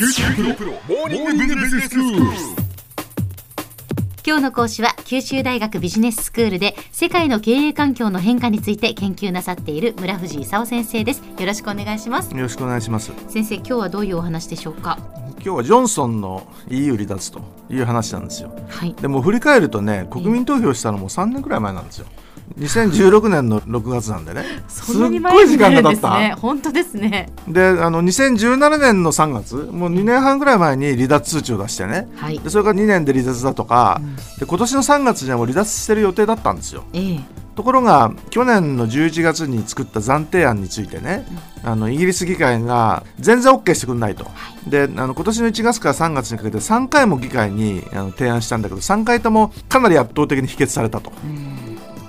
九州大学モーニングビジネススクール。今日の講師は九州大学ビジネススクールで世界の経営環境の変化について研究なさっている村藤勲先生です。よろしくお願いします。よろしくお願いします。先生今日はどういうお話でしょうか？今日はジョンソンの EU 離脱という話なんですよ。はい。でも振り返るとね国民投票したのも3年くらい前なんですよ。2016年の6月なんでね。すっごい時間が経っですね。た本当ですね。であの2017年の3月もう2年半ぐらい前に離脱通知を出してね。はい。でそれから2年で離脱だとか、で今年の3月にはもう離脱してる予定だったんですよ。ええところが去年の11月に作った暫定案についてね、あのイギリス議会が全然 OK してくれないと、であの今年の1月から3月にかけて3回も議会にあの提案したんだけど3回ともかなり圧倒的に否決されたと。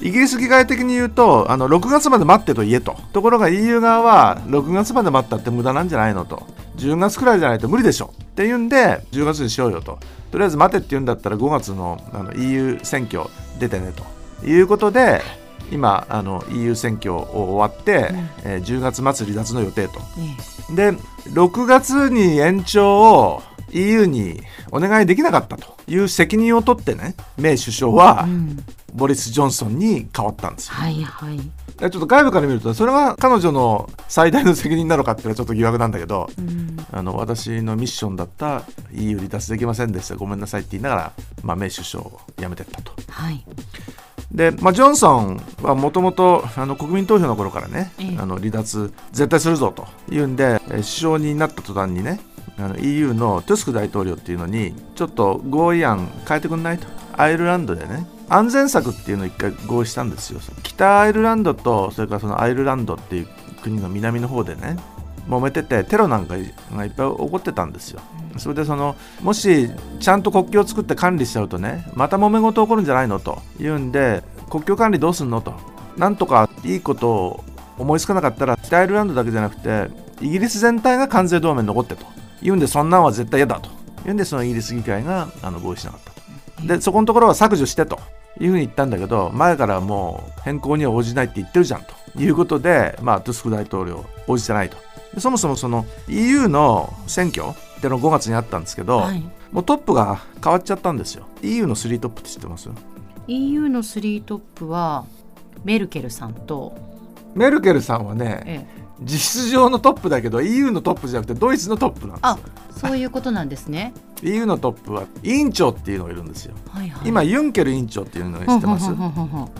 イギリス議会的に言うとあの6月まで待ってと言えと。ところが EU 側は6月まで待ったって無駄なんじゃないのと。10月くらいじゃないと無理でしょ。って言うんで10月にしようよと。とりあえず待てって言うんだったら5月のあの EU 選挙出てねということで今あの EU 選挙を終わって、えー10月末離脱の予定と。え。で6月に延長を EU にお願いできなかったという責任を取ってねメイ首相は、えうん。ボリス・ジョンソンに変わったんですよ。はいはい。でちょっと外部から見るとそれが彼女の最大の責任なのかっていうのはちょっと疑惑なんだけど、うん。あの私のミッションだった EU 離脱できませんでしたごめんなさいって言いながら、まあ、メイ首相を辞めてったと。はいで、まあ、ジョンソンはもともと国民投票の頃からね、ええ。あの離脱絶対するぞというんでえー首相になった途端にねあの EU のトゥスク大統領っていうのにちょっと合意案変えてくんないと。アイルランドでね安全策っていうのを一回合意したんですよ。北アイルランドとそれからそのアイルランドっていう国の南の方でね揉めててテロなんかがいっぱい起こってたんですよ。それでそのもしちゃんと国境を作って管理しちゃうとねまた揉め事起こるんじゃないのと言うんで国境管理どうすんのと。なんとかいいことを思いつかなかったら北アイルランドだけじゃなくてイギリス全体が関税同盟に残ってと言うんでそんなんは絶対嫌だと言うんでそのイギリス議会があの合意しなかったと。でそこのところは削除してというふうに言ったんだけど前からもう変更には応じないって言ってるじゃんということで、まあ、トゥスク大統領応じてないと。そもそもその EU の選挙っての5月にあったんですけど、はい。もうトップが変わっちゃったんですよ。EU の3トップって知ってます？EU の3トップはメルケルさんと、メルケルさんはねええ、実質上のトップだけど EU のトップじゃなくてドイツのトップなんですあそういうことなんですね。EU のトップは委員長っていうのがいるんですよ。はいはい。今ユンケル委員長っていうのを知ってます？それから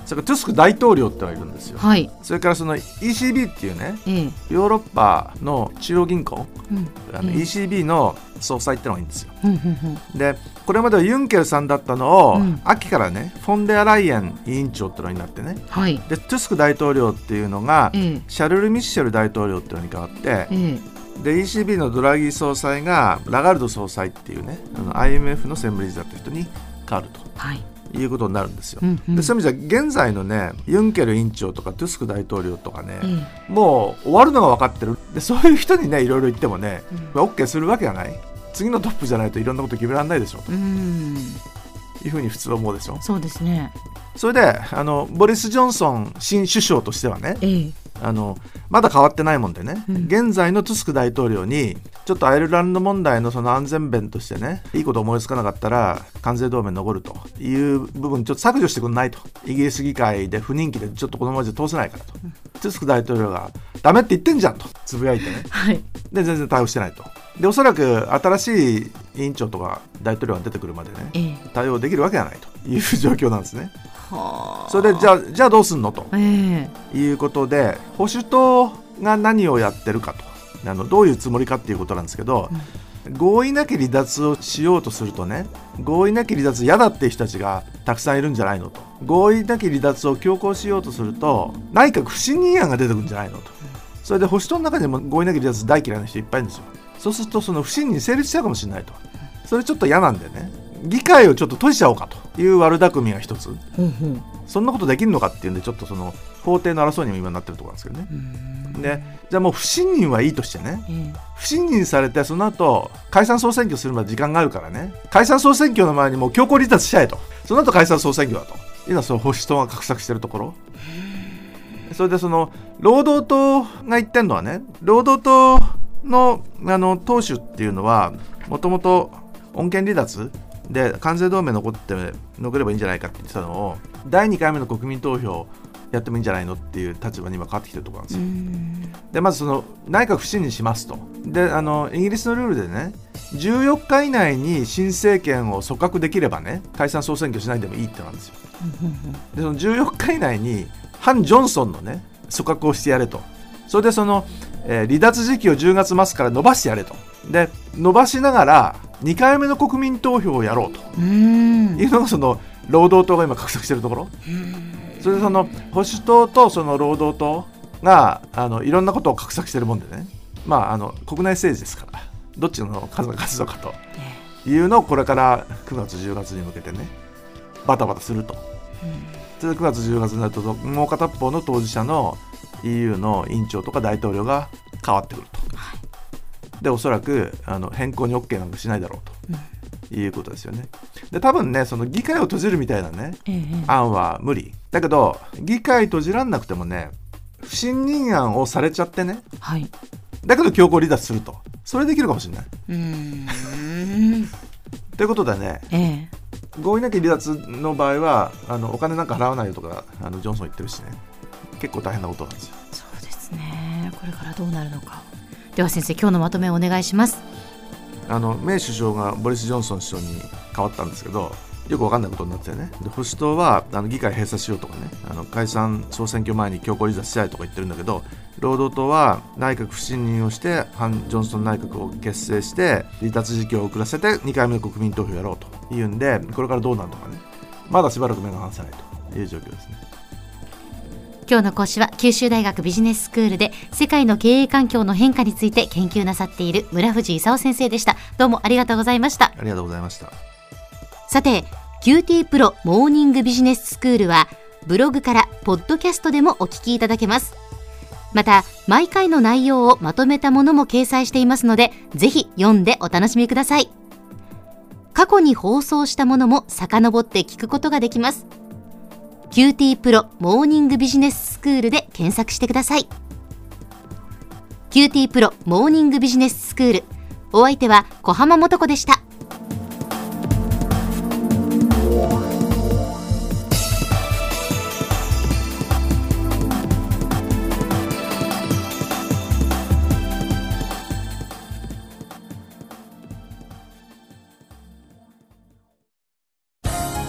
トゥスク大統領ってのがいるんですよ。はい。それからその ECB っていうねええ。ヨーロッパの中央銀行うんあのええ ECB の総裁ってのがいいんですよ。ふんふんふん。でこれまではユンケルさんだったのを、うん。秋からねフォンデアライエン委員長ってのになってね。はい。でトゥスク大統領っていうのがええ。シャルル・ミッシェル大統領っていうのに変わってええ。で ECB のドラギ総裁がラガルド総裁っていうねあの IMF の専務理事だった人に変わるはい。ということになるんですよ。うんうん。でそういう意味じゃ現在のねユンケル委員長とかトゥスク大統領とかね、えもう終わるのが分かってる。でそういう人にねいろいろ言ってもね、うん。まあ OK するわけがない次のトップじゃないといろんなこと決められないでしょ。うん。いうふうに普通思うでしょ。そうですね。それであのボリス・ジョンソン新首相としてはねええ。あのまだ変わってないもんでね、うん。現在のトゥスク大統領にちょっとアイルランド問題のその安全弁としてねいいこと思いつかなかったら関税同盟に残るという部分ちょっと削除してくんないと。イギリス議会で不人気でちょっとこのままじゃ通せないからと、トゥスク大統領がダメって言ってんじゃんとつぶやいてね。はい。で全然対応してないとでおそらく新しい委員長とか大統領が出てくるまでねええ。対応できるわけがないという状況なんですね。はあ。それでじゃあじゃあどうすんのとええ。いうことで保守党が何をやってるかと。あのどういうつもりかっていうことなんですけど、合意なき離脱をしようとするとね合意なき離脱嫌だっていう人たちがたくさんいるんじゃないのと。合意なき離脱を強行しようとすると内閣不信任案が出てくるんじゃないのと。それで保守党の中にも合意なき離脱大嫌いな人いっぱいいるんですよそうするとその不信任成立しちゃうかもしれないと。それちょっと嫌なんでね。議会をちょっと閉じちゃおうかという悪巧みが一つ。そんなことできるのかっていうんでちょっとその法廷の争いにも今なってるところなんですけどね。うん。でじゃあもう不信任はいいとしてね。ええ。不信任されてその後解散総選挙するまで時間があるからね。解散総選挙の前にもう強行離脱しちゃえと。その後解散総選挙だと。いうのはその保守党が画策してるところ。それでその労働党が言ってるのはね労働党のあの党首っていうのはもともと穏健離脱で関税同盟残って残ればいいんじゃないかって言ってたのを第2回目の国民投票やってもいいんじゃないのっていう立場に今変わってきてるところなんですよ。でまずその内閣不信任しますとであのイギリスのルールでね14日以内に新政権を組閣できればね解散総選挙しないでもいいってなんですよ。でその14日以内に反ジョンソンのね組閣をしてやれとそれでその、えー離脱時期を10月末から伸ばしてやれと。で伸ばしながら2回目の国民投票をやろうと。うん。いうのがその労働党が今画策しているところ。それでその保守党とその労働党があのいろんなことを画策しているもんでね。まああの国内政治ですから。どっちの数が勝つのかと。いうのをこれから9月10月に向けてねバタバタすると。それで9月10月になるともう片方の当事者の EU の委員長とか大統領が変わってくると。でおそらくあの変更に OK なんかしないだろうと。いうことですよね。で多分ねその議会を閉じるみたいなねええ。案は無理。だけど議会閉じらんなくてもね不信任案をされちゃってねはい。だけど強行離脱すると。それできるかもしれない。うん。ということでねええ。合意なき離脱の場合はあのお金なんか払わないよとかあのジョンソン言ってるしね結構大変なことなんですよ。そうですね。これからどうなるのか。では先生今日のまとめをお願いします。あのメイ首相がボリス・ジョンソン首相に変わったんですけどよく分かんないことになってね。で保守党はあの議会閉鎖しようとかね。あの解散総選挙前に強行離脱したいとか言ってるんだけど労働党は内閣不信任をして反ジョンソン内閣を結成して離脱時期を遅らせて2回目の国民投票やろうというんでこれからどうなるのかね。まだしばらく目が離せないという状況ですね。今日の講師は九州大学ビジネススクールで世界の経営環境の変化について研究なさっている村藤勲先生でした。どうもありがとうございました。ありがとうございました。さて QT プロモーニングビジネススクールはブログからポッドキャストでもお聞きいただけます。また毎回の内容をまとめたものも掲載していますのでぜひ読んでお楽しみください。過去に放送したものも遡って聞くことができます QT プロモーニングビジネススクールで検索してください。QT プロモーニングビジネススクール。お相手は小浜もとこでした。